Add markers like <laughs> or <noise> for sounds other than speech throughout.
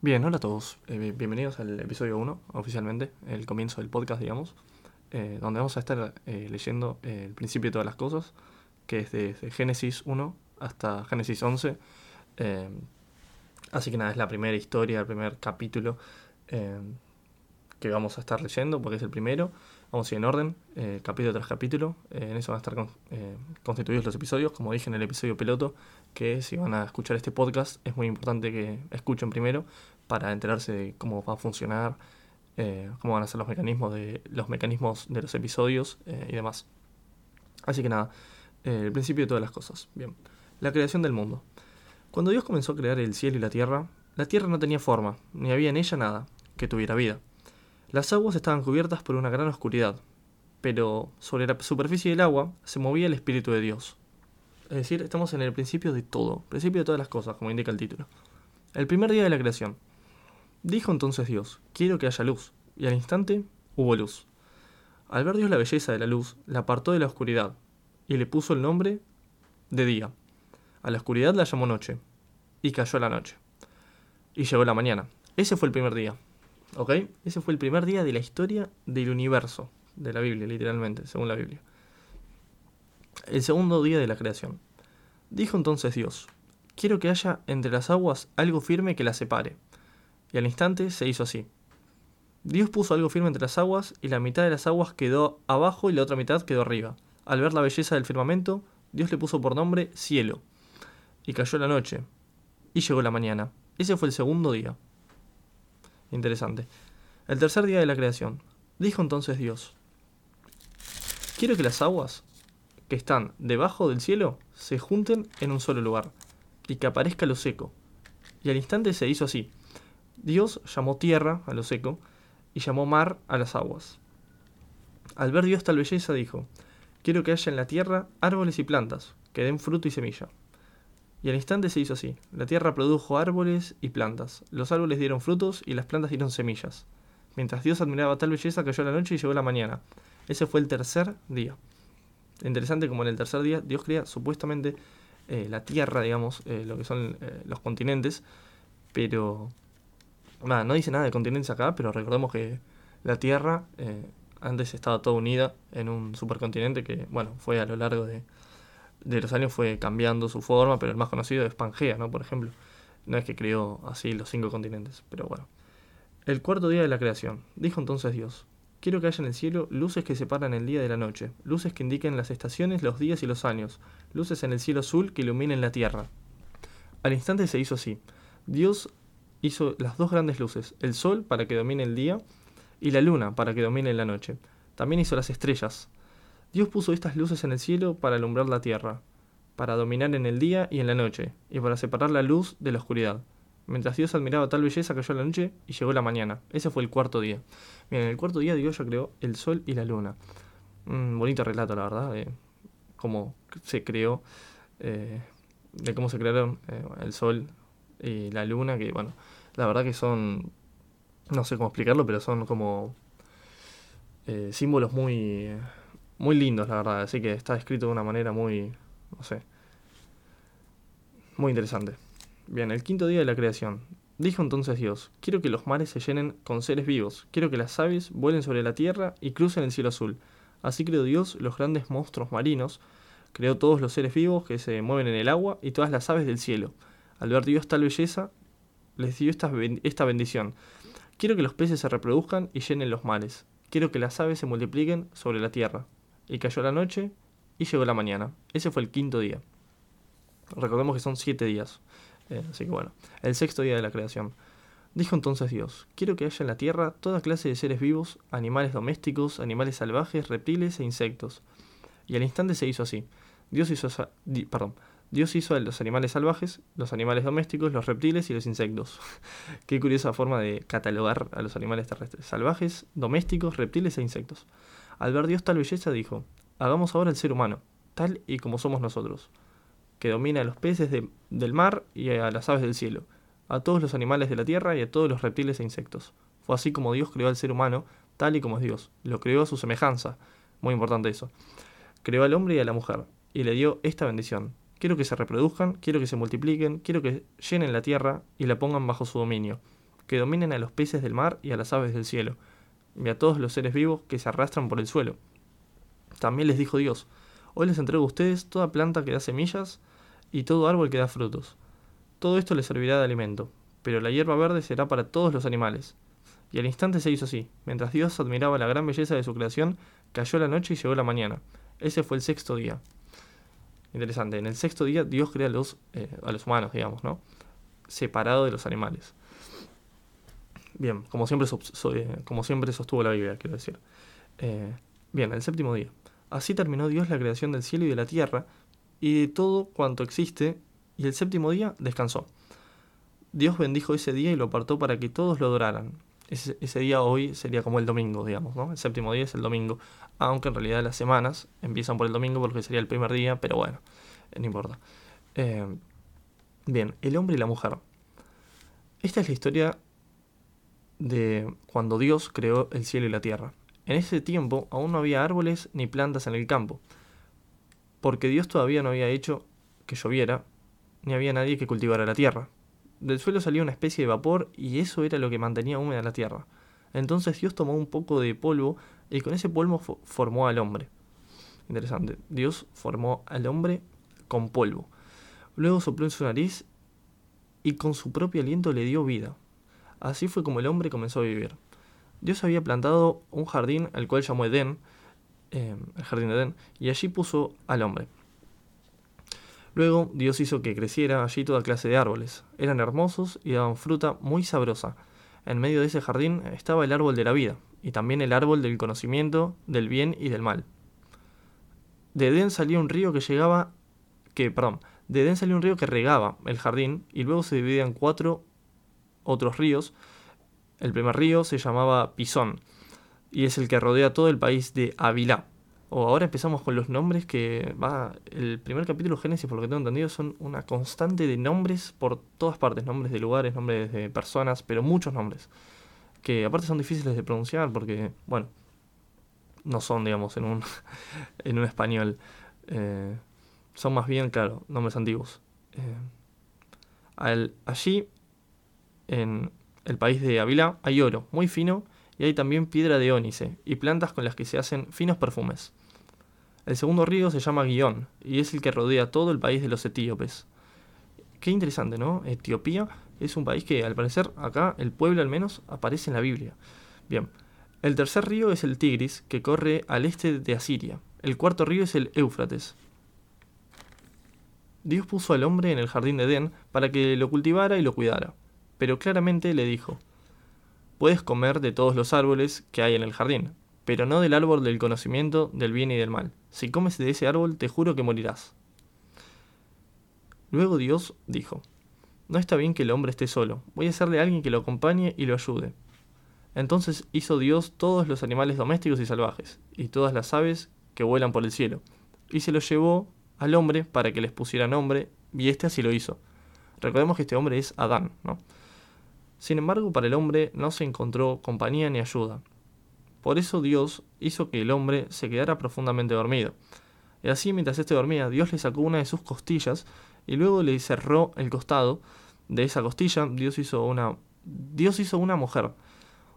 Bien, hola a todos. Eh, bienvenidos al episodio 1, oficialmente, el comienzo del podcast, digamos, eh, donde vamos a estar eh, leyendo el principio de todas las cosas, que es desde Génesis 1 hasta Génesis 11. así que nada, es la primera historia, el primer capítulo que vamos a estar leyendo, porque es el primero. Vamos a ir en orden, capítulo tras capítulo. en eso van a estar constituidos los episodios, como dije en el episodio piloto que si van a escuchar este podcast es muy importante que escuchen primero para enterarse de cómo va a funcionar, eh, cómo van a ser los mecanismos de los mecanismos de los episodios eh, y demás. Así que nada, eh, el principio de todas las cosas. Bien, la creación del mundo. Cuando Dios comenzó a crear el cielo y la tierra, la tierra no tenía forma, ni había en ella nada que tuviera vida. Las aguas estaban cubiertas por una gran oscuridad, pero sobre la superficie del agua se movía el Espíritu de Dios. Es decir, estamos en el principio de todo, principio de todas las cosas, como indica el título. El primer día de la creación. Dijo entonces Dios, quiero que haya luz, y al instante hubo luz. Al ver Dios la belleza de la luz, la apartó de la oscuridad, y le puso el nombre de día. A la oscuridad la llamó noche, y cayó la noche. Y llegó la mañana. Ese fue el primer día. ¿Ok? Ese fue el primer día de la historia del universo, de la Biblia, literalmente, según la Biblia el segundo día de la creación. Dijo entonces Dios, quiero que haya entre las aguas algo firme que las separe. Y al instante se hizo así. Dios puso algo firme entre las aguas y la mitad de las aguas quedó abajo y la otra mitad quedó arriba. Al ver la belleza del firmamento, Dios le puso por nombre cielo. Y cayó la noche. Y llegó la mañana. Ese fue el segundo día. Interesante. El tercer día de la creación. Dijo entonces Dios, quiero que las aguas que están debajo del cielo se junten en un solo lugar, y que aparezca lo seco. Y al instante se hizo así. Dios llamó tierra a lo seco, y llamó mar a las aguas. Al ver Dios tal belleza, dijo, quiero que haya en la tierra árboles y plantas, que den fruto y semilla. Y al instante se hizo así. La tierra produjo árboles y plantas. Los árboles dieron frutos y las plantas dieron semillas. Mientras Dios admiraba tal belleza, cayó la noche y llegó la mañana. Ese fue el tercer día interesante como en el tercer día Dios crea supuestamente eh, la tierra, digamos, eh, lo que son eh, los continentes, pero no dice nada de continentes acá, pero recordemos que la tierra antes estaba toda unida en un supercontinente que, bueno, fue a lo largo de, de los años fue cambiando su forma, pero el más conocido es Pangea, ¿no? Por ejemplo. No es que creó así los cinco continentes, pero bueno. El cuarto día de la creación. Dijo entonces Dios, Quiero que haya en el cielo luces que separan el día de la noche, luces que indiquen las estaciones, los días y los años, luces en el cielo azul que iluminen la tierra. Al instante se hizo así. Dios hizo las dos grandes luces, el sol para que domine el día y la luna para que domine la noche. También hizo las estrellas. Dios puso estas luces en el cielo para alumbrar la tierra, para dominar en el día y en la noche, y para separar la luz de la oscuridad. Mientras Dios admiraba tal belleza, cayó la noche y llegó la mañana. Ese fue el cuarto día. Bien, en el cuarto día Dios ya creó el sol y la luna. Un bonito relato, la verdad, de cómo se creó, eh, de cómo se crearon eh, el sol y la luna, que bueno, la verdad que son, no sé cómo explicarlo, pero son como eh, símbolos muy, muy lindos, la verdad. Así que está escrito de una manera muy, no sé, muy interesante. Bien, el quinto día de la creación. Dijo entonces Dios, quiero que los mares se llenen con seres vivos, quiero que las aves vuelen sobre la tierra y crucen el cielo azul. Así creó Dios los grandes monstruos marinos, creó todos los seres vivos que se mueven en el agua y todas las aves del cielo. Al ver Dios tal belleza, les dio esta, esta bendición. Quiero que los peces se reproduzcan y llenen los mares. Quiero que las aves se multipliquen sobre la tierra. Y cayó la noche y llegó la mañana. Ese fue el quinto día. Recordemos que son siete días. Eh, así que bueno, el sexto día de la creación. Dijo entonces Dios, quiero que haya en la tierra toda clase de seres vivos, animales domésticos, animales salvajes, reptiles e insectos. Y al instante se hizo así. Dios hizo, perdón, Dios hizo a los animales salvajes, los animales domésticos, los reptiles y los insectos. <laughs> Qué curiosa forma de catalogar a los animales terrestres. Salvajes, domésticos, reptiles e insectos. Al ver Dios tal belleza dijo, hagamos ahora el ser humano, tal y como somos nosotros que domina a los peces del mar y a las aves del cielo, a todos los animales de la tierra y a todos los reptiles e insectos. Fue así como Dios creó al ser humano, tal y como es Dios. Lo creó a su semejanza. Muy importante eso. Creó al hombre y a la mujer, y le dio esta bendición. Quiero que se reproduzcan, quiero que se multipliquen, quiero que llenen la tierra y la pongan bajo su dominio. que dominen a los peces del mar y a las aves del cielo, y a todos los seres vivos que se arrastran por el suelo. También les dijo Dios, hoy les entrego a ustedes toda planta que da semillas y todo árbol que da frutos. Todo esto les servirá de alimento, pero la hierba verde será para todos los animales. Y al instante se hizo así. Mientras Dios admiraba la gran belleza de su creación, cayó la noche y llegó la mañana. Ese fue el sexto día. Interesante. En el sexto día Dios crea a los, eh, los humanos, digamos, ¿no? Separado de los animales. Bien, como siempre, eh, como siempre sostuvo la Biblia, quiero decir. Eh, bien, el séptimo día. Así terminó Dios la creación del cielo y de la tierra y de todo cuanto existe, y el séptimo día descansó. Dios bendijo ese día y lo apartó para que todos lo adoraran. Ese, ese, día hoy sería como el domingo, digamos, ¿no? El séptimo día es el domingo, aunque en realidad las semanas empiezan por el domingo porque sería el primer día, pero bueno, no importa. Eh, bien, el hombre y la mujer. Esta es la historia de cuando Dios creó el cielo y la tierra. En ese tiempo aún no había árboles ni plantas en el campo, porque Dios todavía no había hecho que lloviera, ni había nadie que cultivara la tierra. Del suelo salía una especie de vapor y eso era lo que mantenía húmeda la tierra. Entonces Dios tomó un poco de polvo y con ese polvo formó al hombre. Interesante. Dios formó al hombre con polvo. Luego sopló en su nariz y con su propio aliento le dio vida. Así fue como el hombre comenzó a vivir. Dios había plantado un jardín al cual llamó Edén, eh, el jardín de Edén, y allí puso al hombre. Luego Dios hizo que creciera allí toda clase de árboles. Eran hermosos y daban fruta muy sabrosa. En medio de ese jardín estaba el árbol de la vida, y también el árbol del conocimiento del bien y del mal. De Edén salía un río que llegaba, que, perdón, de Edén salió un río que regaba el jardín y luego se dividía en cuatro otros ríos. El primer río se llamaba Pisón y es el que rodea todo el país de Avilá. O ahora empezamos con los nombres que va. El primer capítulo Génesis, por lo que tengo entendido, son una constante de nombres por todas partes: nombres de lugares, nombres de personas, pero muchos nombres. Que aparte son difíciles de pronunciar porque, bueno, no son, digamos, en un, <laughs> en un español. Eh, son más bien, claro, nombres antiguos. Eh, al, allí en el país de Ávila hay oro muy fino y hay también piedra de ónice y plantas con las que se hacen finos perfumes. El segundo río se llama Guión y es el que rodea todo el país de los etíopes. Qué interesante, ¿no? Etiopía es un país que al parecer acá el pueblo al menos aparece en la Biblia. Bien, el tercer río es el Tigris que corre al este de Asiria. El cuarto río es el Éufrates. Dios puso al hombre en el jardín de Edén para que lo cultivara y lo cuidara pero claramente le dijo, Puedes comer de todos los árboles que hay en el jardín, pero no del árbol del conocimiento del bien y del mal. Si comes de ese árbol, te juro que morirás. Luego Dios dijo, No está bien que el hombre esté solo, voy a hacerle a alguien que lo acompañe y lo ayude. Entonces hizo Dios todos los animales domésticos y salvajes, y todas las aves que vuelan por el cielo, y se los llevó al hombre para que les pusiera nombre, y éste así lo hizo. Recordemos que este hombre es Adán, ¿no? Sin embargo, para el hombre no se encontró compañía ni ayuda. Por eso Dios hizo que el hombre se quedara profundamente dormido. Y así, mientras éste dormía, Dios le sacó una de sus costillas y luego le cerró el costado de esa costilla. Dios hizo una, Dios hizo una mujer.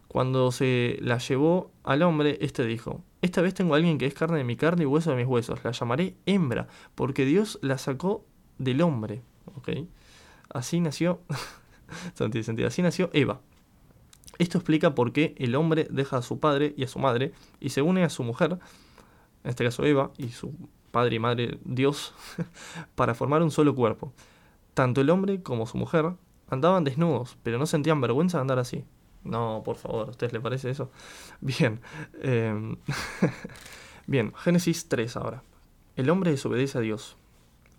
Cuando se la llevó al hombre, éste dijo, Esta vez tengo a alguien que es carne de mi carne y hueso de mis huesos. La llamaré hembra, porque Dios la sacó del hombre. Así nació <laughs> Así nació Eva. Esto explica por qué el hombre deja a su padre y a su madre y se une a su mujer, en este caso Eva, y su padre y madre Dios, <laughs> para formar un solo cuerpo. Tanto el hombre como su mujer andaban desnudos, pero no sentían vergüenza de andar así. No, por favor, ¿a ustedes les parece eso? <laughs> Bien. Em, <laughs> bien, Génesis 3 ahora. El hombre desobedece a Dios.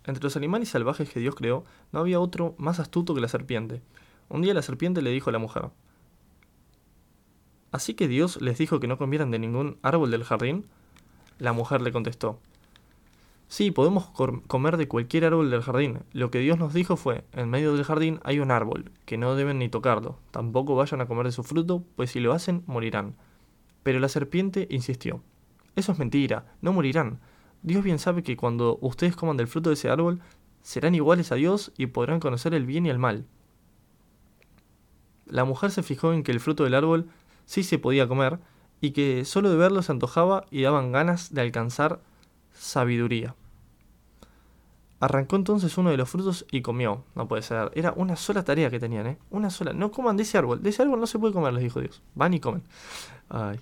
Entre los animales salvajes que Dios creó, no había otro más astuto que la serpiente. Un día la serpiente le dijo a la mujer, ¿Así que Dios les dijo que no comieran de ningún árbol del jardín? La mujer le contestó, Sí, podemos comer de cualquier árbol del jardín. Lo que Dios nos dijo fue, en medio del jardín hay un árbol, que no deben ni tocarlo, tampoco vayan a comer de su fruto, pues si lo hacen, morirán. Pero la serpiente insistió, Eso es mentira, no morirán. Dios bien sabe que cuando ustedes coman del fruto de ese árbol, serán iguales a Dios y podrán conocer el bien y el mal. La mujer se fijó en que el fruto del árbol sí se podía comer y que solo de verlo se antojaba y daban ganas de alcanzar sabiduría. Arrancó entonces uno de los frutos y comió. No puede ser. Era una sola tarea que tenían, ¿eh? Una sola. No coman de ese árbol. De ese árbol no se puede comer, les dijo Dios. Van y comen. Ay.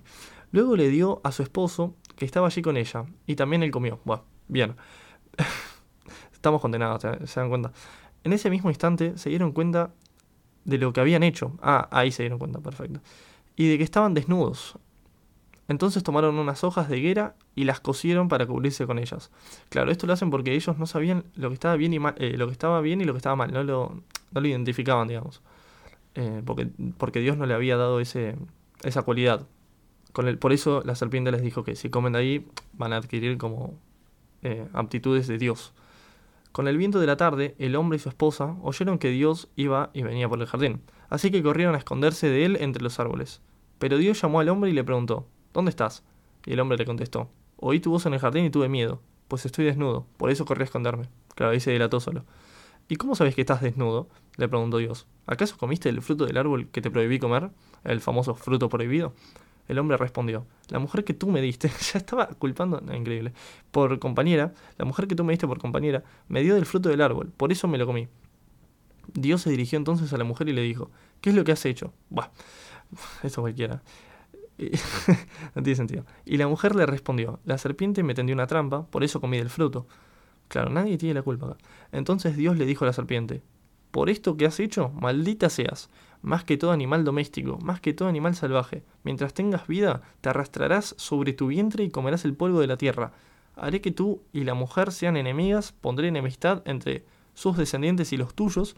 Luego le dio a su esposo, que estaba allí con ella, y también él comió. Bueno, bien. <laughs> Estamos condenados, ¿se dan cuenta? En ese mismo instante se dieron cuenta de lo que habían hecho. Ah, ahí se dieron cuenta, perfecto. Y de que estaban desnudos. Entonces tomaron unas hojas de higuera y las cosieron para cubrirse con ellas. Claro, esto lo hacen porque ellos no sabían lo que estaba bien y mal, eh, lo que estaba bien y lo que estaba mal, no lo, no lo identificaban, digamos. Eh, porque, porque Dios no le había dado ese, esa cualidad. Con el, por eso la serpiente les dijo que si comen de ahí van a adquirir como eh, aptitudes de Dios. Con el viento de la tarde, el hombre y su esposa oyeron que Dios iba y venía por el jardín, así que corrieron a esconderse de él entre los árboles. Pero Dios llamó al hombre y le preguntó, ¿Dónde estás? Y el hombre le contestó, Oí tu voz en el jardín y tuve miedo, pues estoy desnudo, por eso corrí a esconderme. Claro, ahí se delató solo. ¿Y cómo sabes que estás desnudo? le preguntó Dios. ¿Acaso comiste el fruto del árbol que te prohibí comer? El famoso fruto prohibido. El hombre respondió, la mujer que tú me diste, <laughs> ya estaba culpando, increíble, por compañera, la mujer que tú me diste por compañera, me dio del fruto del árbol, por eso me lo comí. Dios se dirigió entonces a la mujer y le dijo, ¿qué es lo que has hecho? Buah, <laughs> eso cualquiera. <laughs> no tiene sentido. Y la mujer le respondió, la serpiente me tendió una trampa, por eso comí del fruto. Claro, nadie tiene la culpa Entonces Dios le dijo a la serpiente, por esto que has hecho, maldita seas, más que todo animal doméstico, más que todo animal salvaje. Mientras tengas vida, te arrastrarás sobre tu vientre y comerás el polvo de la tierra. Haré que tú y la mujer sean enemigas, pondré enemistad entre sus descendientes y los tuyos.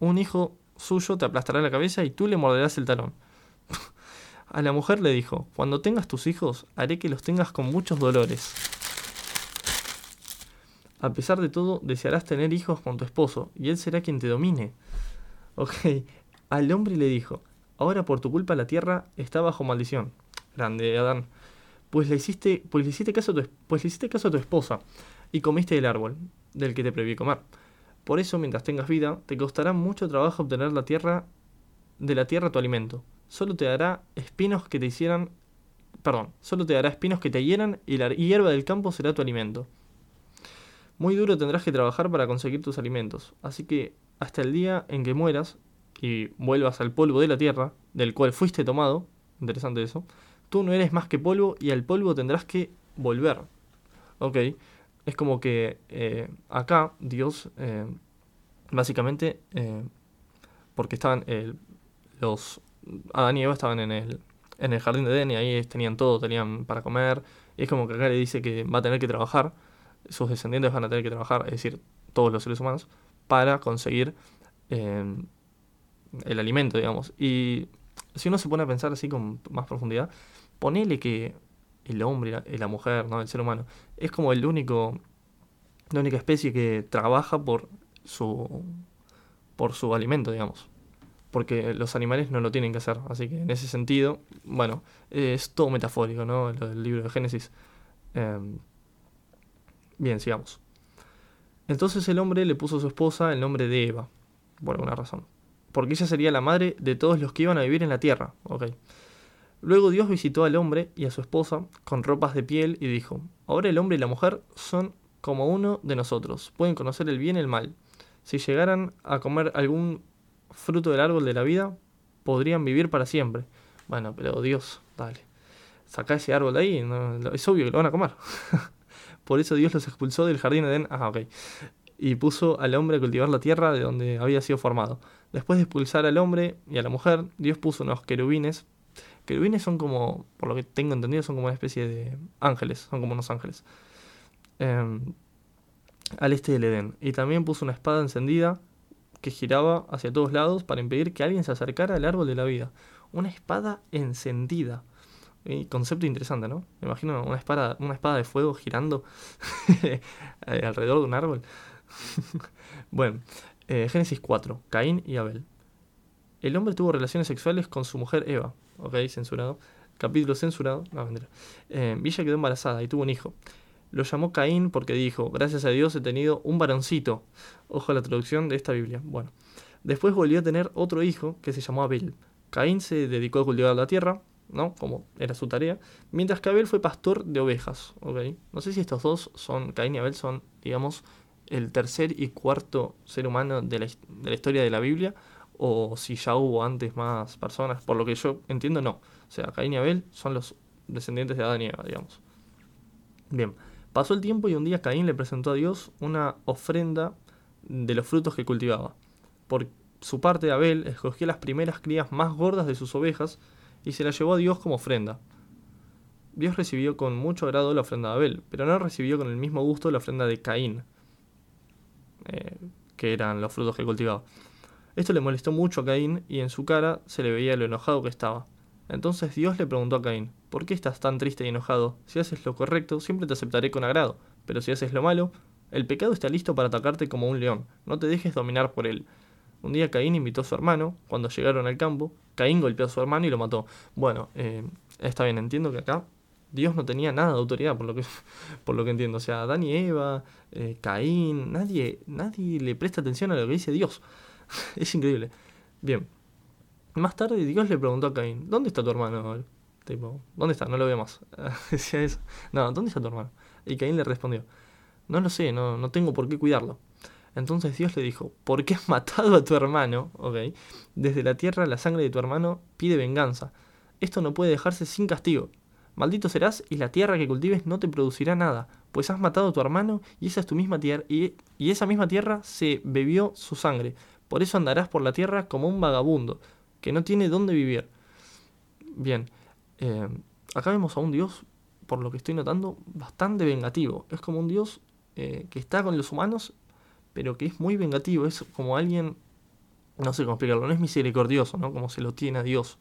Un hijo suyo te aplastará la cabeza y tú le morderás el talón. <laughs> A la mujer le dijo, cuando tengas tus hijos, haré que los tengas con muchos dolores. A pesar de todo, desearás tener hijos con tu esposo, y él será quien te domine. Ok, al hombre le dijo, ahora por tu culpa la tierra está bajo maldición. Grande, Adán. Pues le hiciste, pues le hiciste caso a tu, pues le hiciste caso a tu esposa, y comiste el árbol, del que te prohibí comer. Por eso, mientras tengas vida, te costará mucho trabajo obtener la tierra, de la tierra tu alimento solo te dará espinos que te hicieran, perdón, solo te dará espinos que te hieran y la hierba del campo será tu alimento. Muy duro tendrás que trabajar para conseguir tus alimentos, así que hasta el día en que mueras y vuelvas al polvo de la tierra, del cual fuiste tomado, interesante eso, tú no eres más que polvo y al polvo tendrás que volver. Ok, es como que eh, acá Dios, eh, básicamente, eh, porque estaban los Adán y Eva estaban en el, en el jardín de Edén y ahí tenían todo, tenían para comer. Y es como que acá le dice que va a tener que trabajar, sus descendientes van a tener que trabajar, es decir, todos los seres humanos, para conseguir el alimento, digamos. Y si uno se pone a pensar así con más profundidad, ponele que el hombre y la mujer, ¿no? el ser humano, es como el único, la única especie que trabaja por su, por su alimento, digamos porque los animales no lo tienen que hacer. Así que en ese sentido, bueno, es todo metafórico, ¿no? Lo del libro de Génesis. Em, bien, sigamos. Entonces el hombre le puso a su esposa el nombre de Eva, por alguna razón. Porque ella sería la madre de todos los que iban a vivir en la tierra. Okay. Luego Dios visitó al hombre y a su esposa con ropas de piel y dijo, ahora el hombre y la mujer son como uno de nosotros, pueden conocer el bien y el mal. Si llegaran a comer algún fruto del árbol de la vida, podrían vivir para siempre. Bueno, pero Dios, dale. Saca ese árbol de ahí, es obvio que lo van a comer. <laughs> Por eso Dios los expulsó del jardín de Edén. Ah, ok. Y puso al hombre a cultivar la tierra de donde había sido formado. Después de expulsar al hombre y a la mujer, Dios puso unos querubines. Querubines son como, por lo que tengo entendido, son como una especie de ángeles, son como unos ángeles. Em, al este del Edén. Y también puso una espada encendida que giraba hacia todos lados para impedir que alguien se acercara al árbol de la vida. Una espada encendida. concepto interesante, ¿no? Me imagino una espada, una espada de fuego girando <laughs> eh, alrededor de un árbol. <laughs> bueno, eh, Génesis 4, Caín y Abel. El hombre tuvo relaciones sexuales con su mujer Eva. Ok, censurado. Capítulo censurado. No. Eh, Villa quedó embarazada y tuvo un hijo. Lo llamó Caín porque dijo, gracias a Dios he tenido un varoncito. Ojo a la traducción de esta Biblia. Bueno, Después volvió a tener otro hijo que se llamó Abel. Caín se dedicó a cultivar la tierra, ¿no? Como era su tarea, mientras que Abel fue pastor de ovejas, ¿ok? No sé si estos dos son, Caín y Abel son, digamos, el tercer y cuarto ser humano de la, de la historia de la Biblia, o si ya hubo antes más personas, por lo que yo entiendo, no. O sea, Caín y Abel son los descendientes de Adán y Eva, digamos. Bien, pasó el tiempo y un día Caín le presentó a Dios una ofrenda de los frutos que cultivaba. Por su parte, Abel escogió las primeras crías más gordas de sus ovejas y se las llevó a Dios como ofrenda. Dios recibió con mucho agrado la ofrenda de Abel, pero no recibió con el mismo gusto la ofrenda de Caín, eh, que eran los frutos que cultivaba. Esto le molestó mucho a Caín y en su cara se le veía lo enojado que estaba. Entonces Dios le preguntó a Caín, ¿por qué estás tan triste y enojado? Si haces lo correcto, siempre te aceptaré con agrado, pero si haces lo malo, el pecado está listo para atacarte como un león, no te dejes dominar por él. Un día Caín invitó a su hermano, cuando llegaron al campo, Caín golpeó a su hermano y lo mató. Bueno, eh, está bien, entiendo que acá Dios no tenía nada de autoridad, por lo que, <laughs> por lo que entiendo. O sea, Adán y Eva, eh, Caín, nadie, nadie le presta atención a lo que dice Dios. <laughs> es increíble. Bien, más tarde Dios le preguntó a Caín, ¿dónde está tu hermano? Tipo, ¿dónde está? No lo veo más. <laughs> Decía eso. No, ¿dónde está tu hermano? Y Caín le respondió, no lo sé, no, no tengo por qué cuidarlo. Entonces Dios le dijo, ¿por qué has <laughs> matado a tu hermano? Ok. Desde la tierra la sangre de tu hermano pide venganza. Esto no puede dejarse sin castigo. Maldito serás y la tierra que cultives no te producirá nada, pues has matado a tu hermano y esa es tu misma tierra y, y esa misma tierra se bebió su sangre. Por eso andarás por la tierra como un vagabundo, que no tiene dónde vivir. Bien, eh, acá vemos a un Dios, por lo que estoy notando, bastante vengativo. Es como un Dios eh, que está con los humanos, pero que es muy vengativo. Es como alguien, no sé cómo explicarlo, no es misericordioso, ¿no? Como se lo tiene a Dios.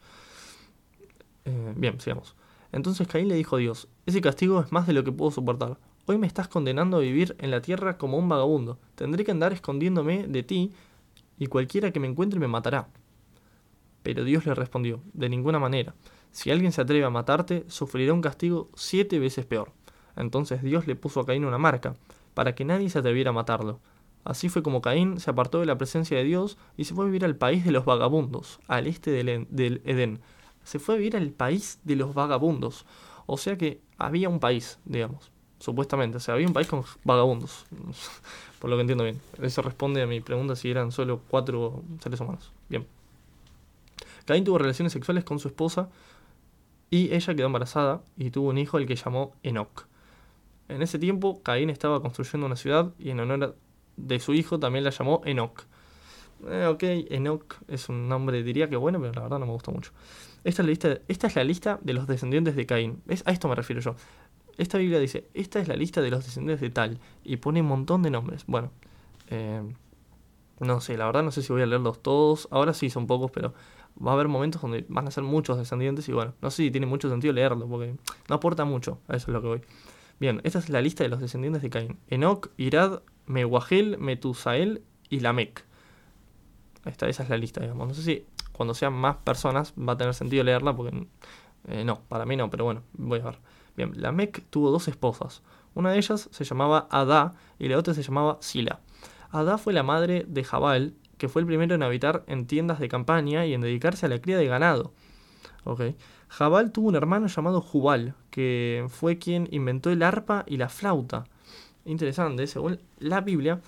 Eh, bien, sigamos. Entonces Caín le dijo a Dios, ese castigo es más de lo que puedo soportar. Hoy me estás condenando a vivir en la tierra como un vagabundo. Tendré que andar escondiéndome de ti y cualquiera que me encuentre me matará. Pero Dios le respondió, de ninguna manera. Si alguien se atreve a matarte, sufrirá un castigo siete veces peor. Entonces Dios le puso a Caín una marca, para que nadie se atreviera a matarlo. Así fue como Caín se apartó de la presencia de Dios y se fue a vivir al país de los vagabundos, al este del, Edén. Se fue a vivir al país de los vagabundos. O sea que había un país, digamos, supuestamente. O sea, había un país con vagabundos. <laughs> Por lo que entiendo bien. Eso responde a mi pregunta si eran solo cuatro seres humanos. Bien. Caín tuvo relaciones sexuales con su esposa y ella quedó embarazada y tuvo un hijo al que llamó Enoch. En ese tiempo, Caín estaba construyendo una ciudad y en honor de su hijo también la llamó Enoch. Eh, ok, Enoch es un nombre, diría que bueno, pero la verdad no me gusta mucho. Esta es la lista, esta es la lista de los descendientes de Caín. A esto me refiero yo. Esta Biblia dice, esta es la lista de los descendientes de tal, y pone un montón de nombres. Bueno, eh, no sé, la verdad no sé si voy a leerlos todos. Ahora sí son pocos, pero va a haber momentos donde van a ser muchos descendientes y bueno, no sé si tiene mucho sentido leerlo porque no aporta mucho, a eso es lo que voy. Bien, esta es la lista de los descendientes de Caín. Enoch, Irad, Mehuajel, Metusael y Lamec. Esta, esa es la lista, digamos. No sé si cuando sean más personas va a tener sentido leerla porque eh, no, para mí no, pero bueno, voy a ver. Bien, Lamec tuvo dos esposas. Una de ellas se llamaba Adá y la otra se llamaba Sila. Adá fue la madre de Jabal que fue el primero en habitar en tiendas de campaña y en dedicarse a la cría de ganado. Okay. Jabal tuvo un hermano llamado Jubal, que fue quien inventó el arpa y la flauta. Interesante, según la Biblia,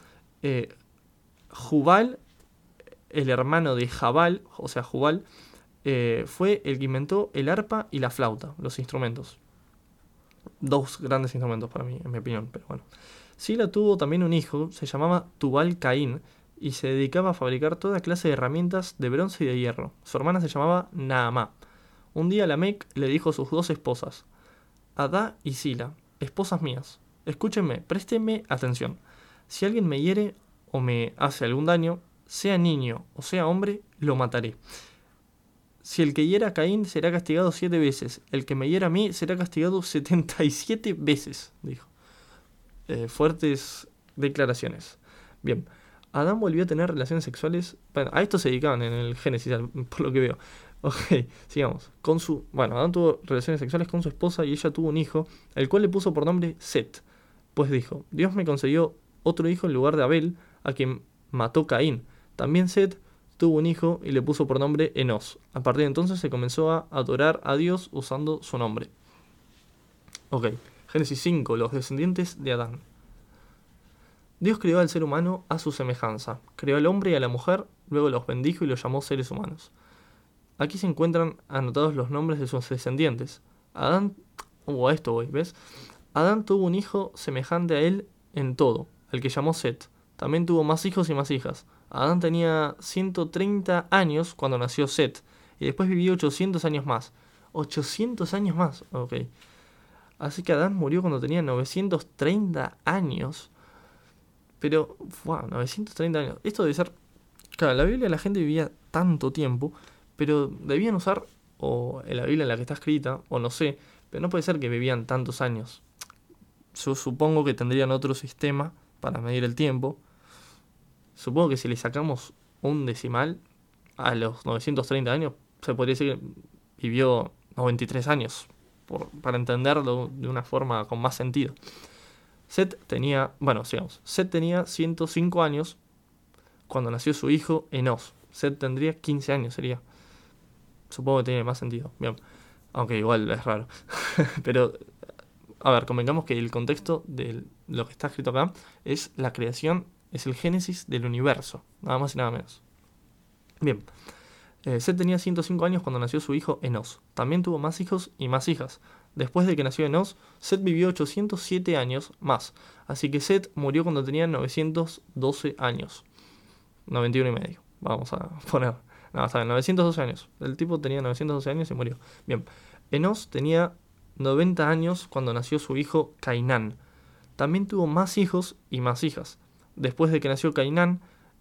eh, Jubal, el hermano de Jabal, o sea, Jubal, eh, fue el que inventó el arpa y la flauta, los instrumentos. Dos grandes instrumentos para mí, en mi opinión, pero bueno. Sila tuvo también un hijo, se llamaba Tubal Caín, y se dedicaba a fabricar toda clase de herramientas de bronce y de hierro. Su hermana se llamaba Naamá. Un día Lamec le dijo a sus dos esposas, Adá y Sila, esposas mías, escúchenme, préstenme atención. Si alguien me hiere o me hace algún daño, sea niño o sea hombre, lo mataré. Si el que hiera a Caín será castigado siete veces, el que me hiera a mí será castigado <laughs> setenta y siete veces, dijo. Eh, fuertes declaraciones. Bien, Adán volvió a tener relaciones sexuales. Bueno, a esto se dedicaban en el Génesis, <laughs> por lo que veo. Ok, sigamos. Con su, bueno, Adán tuvo relaciones sexuales con su esposa y ella tuvo un hijo, el cual le puso por nombre Set. Pues dijo: Dios me concedió otro hijo en lugar de Abel, a quien mató Caín. También Set tuvo un hijo y le puso por nombre Enos. A partir de entonces se comenzó a adorar a Dios usando su nombre. Ok, Génesis 5, los descendientes de Adán. Dios creó al ser humano a su semejanza, creó al hombre y a la mujer, luego los bendijo y los llamó seres humanos. Aquí se encuentran anotados los nombres de sus descendientes. Adán, o a esto voy, ¿ves? Adán tuvo un hijo semejante a él en todo, el que llamó Set. También tuvo más hijos y más hijas. Adán tenía 130 años cuando nació Set, y después vivió 800 años más. 800 años más, ok. Así que Adán murió cuando tenía 930 años. Pero, wow, 930 años. Esto debe ser... Claro, en la Biblia la gente vivía tanto tiempo, pero debían usar, o en la Biblia en la que está escrita, o no sé, pero no puede ser que vivían tantos años. Yo supongo que tendrían otro sistema para medir el tiempo. Supongo que si le sacamos un decimal a los 930 años, se podría decir que vivió 93 años, para entenderlo de una forma con más sentido. Seth tenía, bueno, sigamos, Seth tenía 105 años cuando nació su hijo Enos. Seth tendría 15 años, sería. Supongo que tiene más sentido. Bien. Aunque igual es raro. <laughs> Pero, a ver, convengamos que el contexto de lo que está escrito acá es la creación, es el génesis del universo. Nada más y nada menos. Bien. Eh, Seth tenía 105 años cuando nació su hijo Enos. También tuvo más hijos y más hijas. Después de que nació Enos, Seth vivió 807 años más. Así que Seth murió cuando tenía 912 años. 91 y medio. Vamos a <laughs> poner. No, está bien, 912 años. El tipo tenía 912 años y murió. Bien. Enos tenía 90 años cuando nació su hijo Cainán. También tuvo más hijos y más hijas. Después de que nació Cainán,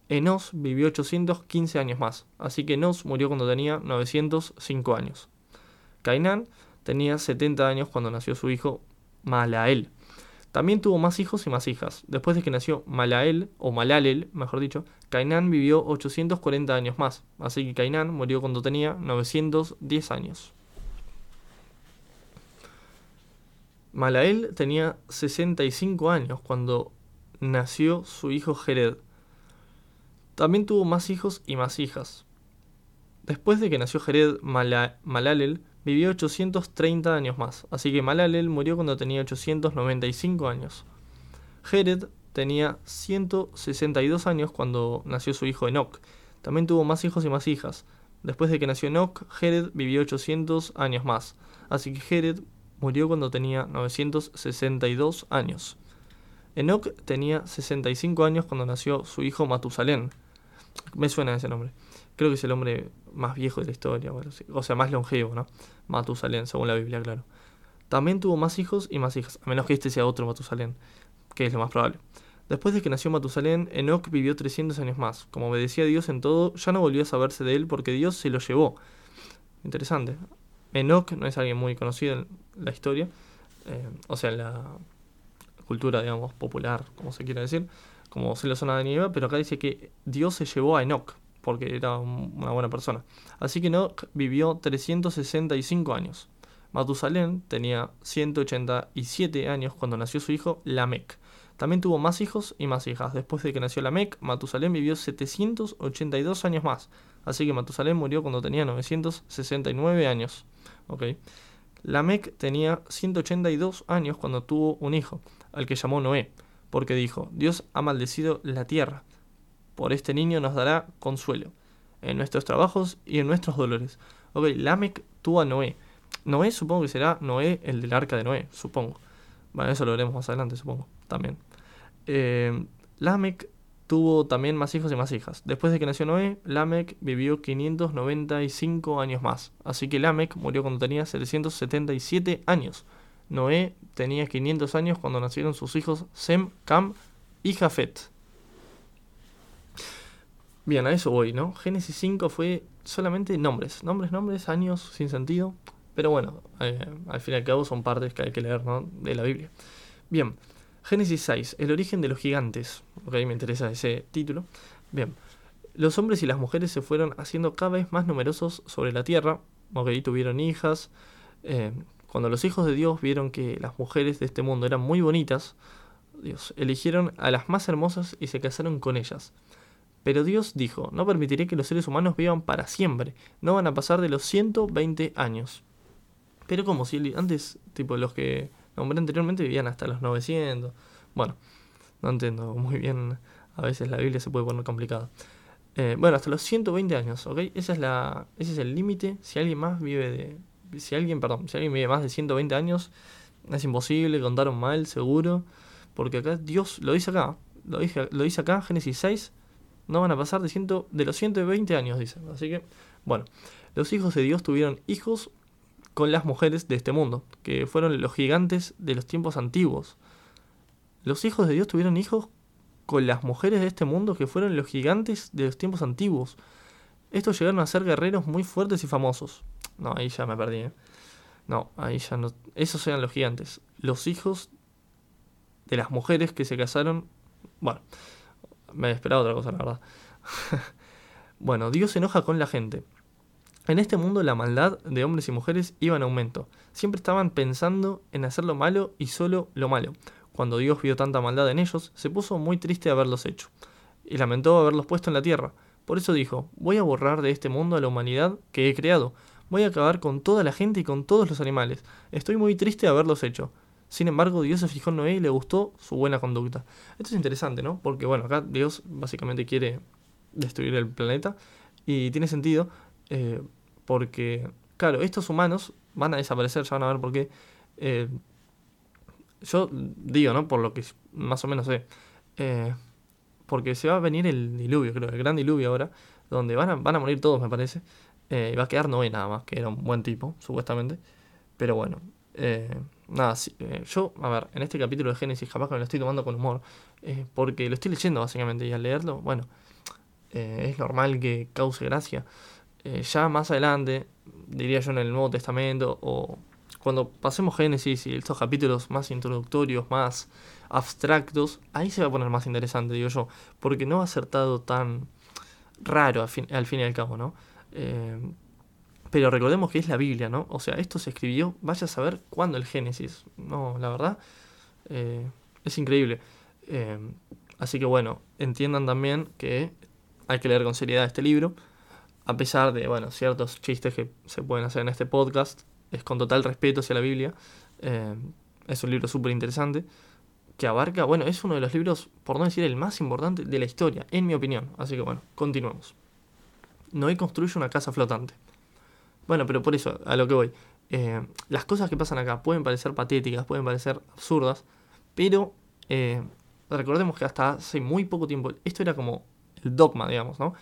Enos vivió 815 años más, así que Enos murió cuando tenía 905 años. Cainán tenía 70 años cuando nació su hijo Malael. También tuvo más hijos y más hijas. Después de que nació Malael, o Malalel, mejor dicho, Cainán vivió 840 años más, así que Cainán murió cuando tenía 910 años. Malael tenía 65 años cuando nació su hijo Jered. También tuvo más hijos y más hijas. Después de que nació Jared Malalel, vivió 830 años más, así que Malalel murió cuando tenía 895 años. Jared tenía 162 años cuando nació su hijo Enoch. También tuvo más hijos y más hijas. Después de que nació Enoch, Jared vivió 800 años más, así que Jared murió cuando tenía 962 años. Enoch tenía 65 años cuando nació su hijo Matusalén. Me suena ese nombre. Creo que es el hombre más viejo de la historia, o sea, más longevo, ¿no? Matusalén, según la Biblia, claro. También tuvo más hijos y más hijas, a menos que este sea otro Matusalén, que es lo más probable. Después de que nació Matusalén, Enoch vivió 300 años más. Como obedecía a Dios en todo, ya no volvió a saberse de él porque Dios se lo llevó. Interesante. Enoch no es alguien muy conocido en la historia, eh, o sea, en la cultura, digamos, popular, como se quiera decir como se lo zona de nieve, pero acá dice que Dios se llevó a Enoch, porque era una buena persona. Así que Enoch vivió 365 años. Matusalén tenía 187 años cuando nació su hijo Lamec. También tuvo más hijos y más hijas. Después de que nació Lamec, Matusalén vivió 782 años más. Así que Matusalén murió cuando tenía 969 años. Okay. Lamec tenía 182 años cuando tuvo un hijo, al que llamó Noé porque dijo, Dios ha maldecido la tierra. Por este niño nos dará consuelo, en nuestros trabajos y en nuestros dolores. Ok, Lamec tuvo a Noé. Noé supongo que será Noé el del arca de Noé, supongo. Bueno, eso lo veremos más adelante, supongo, también. Eh, Lamec tuvo también más hijos y más hijas. Después de que nació Noé, Lamec vivió 595 años más. Así que Lamec murió cuando tenía 777 años. Noé tenía 500 años cuando nacieron sus hijos Sem, Cam y Jafet. Bien, a eso voy, ¿no? Génesis 5 fue solamente nombres, nombres, nombres, años sin sentido. Pero bueno, eh, al fin y al cabo son partes que hay que leer, ¿no? De la Biblia. Bien, Génesis 6, el origen de los gigantes. Ok, me interesa ese título. Bien, los hombres y las mujeres se fueron haciendo cada vez más numerosos sobre la tierra. Ok, tuvieron hijas. Eh, cuando los hijos de Dios vieron que las mujeres de este mundo eran muy bonitas, Dios, eligieron a las más hermosas y se casaron con ellas. Pero Dios dijo, no permitiré que los seres humanos vivan para siempre, no van a pasar de los 120 años. Pero como si antes, tipo los que nombré anteriormente vivían hasta los 900. Bueno, no entiendo muy bien, a veces la Biblia se puede poner complicada. Eh, bueno, hasta los 120 años, ¿ok? Esa es la, ese es el límite. Si alguien más vive de... Si alguien, perdón, si alguien vive más de 120 años, es imposible, contaron mal, seguro. Porque acá Dios lo dice acá, lo dice, lo acá, Génesis 6, no van a pasar de, ciento, de los 120 años, dice. Así que, bueno, los hijos de Dios tuvieron hijos con las mujeres de este mundo, que fueron los gigantes de los tiempos antiguos. Los hijos de Dios tuvieron hijos con las mujeres de este mundo, que fueron los gigantes de los tiempos antiguos. Estos llegaron a ser guerreros muy fuertes y famosos. No, ahí ya me perdí. ¿eh? No, ahí ya no. Esos eran los gigantes. Los hijos de las mujeres que se casaron. Bueno, me esperaba otra cosa, la verdad. <laughs> bueno, Dios se enoja con la gente. En este mundo la maldad de hombres y mujeres iba en aumento. Siempre estaban pensando en hacer lo malo y solo lo malo. Cuando Dios vio tanta maldad en ellos, se puso muy triste de haberlos hecho, y lamentó haberlos puesto en la tierra. Por eso dijo, voy a borrar de este mundo a la humanidad que he creado, voy a acabar con toda la gente y con todos los animales. Estoy muy triste de haberlos hecho. Sin embargo, Dios se fijó en Noé y le gustó su buena conducta. Esto es interesante, ¿no? Porque, bueno, acá Dios básicamente quiere destruir el planeta y tiene sentido eh, porque, claro, estos humanos van a desaparecer, ya van a ver por qué. Eh, yo digo, ¿no? Por lo que más o menos sé. Eh, porque se va a venir el diluvio, creo, el gran diluvio ahora, donde van a, van a morir todos, me parece. Y va a quedar Noé nada más, que era un buen tipo, supuestamente. Pero bueno, eh, nada, eh, yo, a ver, en este capítulo de Génesis capaz que me lo estoy tomando con humor, eh, porque lo estoy leyendo básicamente y al leerlo, bueno, es normal que cause gracia. ya más adelante, diría yo en el Nuevo Testamento, o cuando pasemos Génesis y estos capítulos más introductorios, más abstractos, ahí se va a poner más interesante, digo yo, porque no ha acertado tan raro al fin, al fin y al cabo, ¿no? Pero recordemos que es la Biblia, ¿no? O sea, esto se escribió, vaya a saber cuándo el Génesis. No, la verdad, eh, es increíble. Eh, así que bueno, entiendan también que hay que leer con seriedad este libro. A pesar de, bueno, ciertos chistes que se pueden hacer en este podcast, es con total respeto hacia la Biblia. Eh, es un libro súper interesante que abarca, bueno, es uno de los libros, por no decir el más importante de la historia, en mi opinión. Así que bueno, continuemos. Noé construye una casa flotante. Bueno, pero por eso, a lo que voy. Eh, las cosas que pasan acá pueden parecer patéticas, pueden parecer absurdas, pero eh, recordemos que hasta hace muy poco tiempo esto era como el dogma, digamos, ¿no?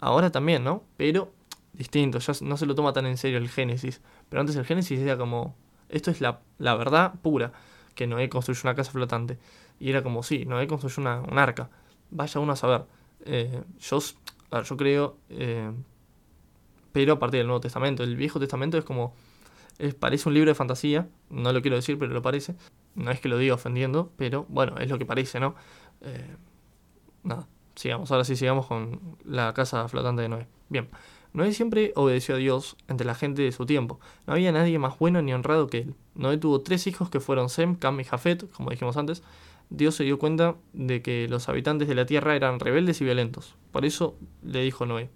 Ahora también, ¿no? Pero distinto, ya no se lo toma tan en serio el Génesis. Pero antes el Génesis era como, esto es la, verdad pura, que Noé construyó una casa flotante. Y era como, sí, Noé construyó una, un arca. Vaya uno a saber. Eh, yo creo pero a partir del Nuevo Testamento. El Viejo Testamento es como, parece un libro de fantasía, no lo quiero decir, pero lo parece. No es que lo diga ofendiendo, pero bueno, es lo que parece, ¿no? Eh, nada, sigamos, ahora sí sigamos con la casa flotante de Noé. Bien, Noé siempre obedeció a Dios entre la gente de su tiempo. No había nadie más bueno ni honrado que él. Noé tuvo tres hijos que fueron Sem, Cam y Jafet, como dijimos antes. Dios se dio cuenta de que los habitantes de la tierra eran rebeldes y violentos. Por eso le dijo Noé,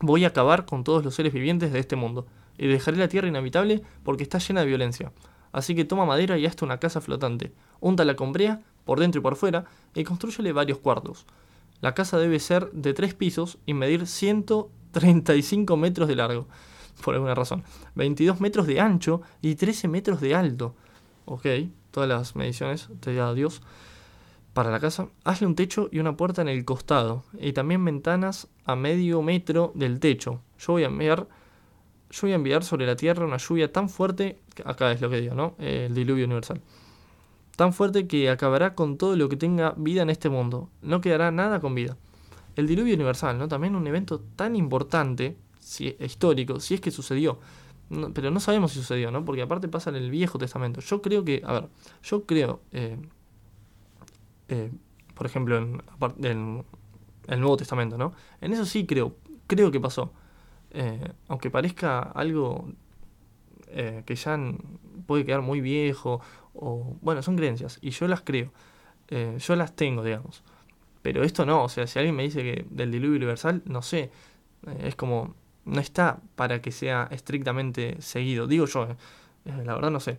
Voy a acabar con todos los seres vivientes de este mundo, y dejaré la tierra inhabitable porque está llena de violencia. Así que toma madera y hazte una casa flotante, úntala con brea, por dentro y por fuera, y construyele varios cuartos. La casa debe ser de tres pisos y medir 135 metros de largo, por alguna razón, 22 metros de ancho y 13 metros de alto. Ok, todas las mediciones, te da Dios para la casa, hazle un techo y una puerta en el costado y también ventanas a medio metro del techo. Yo voy a enviar, yo voy a enviar sobre la tierra una lluvia tan fuerte, acá es lo que digo, ¿no? El diluvio universal. Tan fuerte que acabará con todo lo que tenga vida en este mundo. No quedará nada con vida. El diluvio universal, ¿no? También un evento tan importante, si, histórico, si es que sucedió. Pero no sabemos si sucedió, ¿no? Porque aparte pasa en el Viejo Testamento. Yo creo que, a ver, yo creo, eh, eh, por ejemplo, en, el Nuevo Testamento, ¿no? En eso sí creo, creo que pasó. Eh, aunque parezca algo que ya puede quedar muy viejo, o bueno, son creencias, y yo las creo, yo las tengo, digamos. Pero esto no, o sea, si alguien me dice que del diluvio universal, no sé, es como, no está para que sea estrictamente seguido, digo yo, eh, eh, la verdad no sé.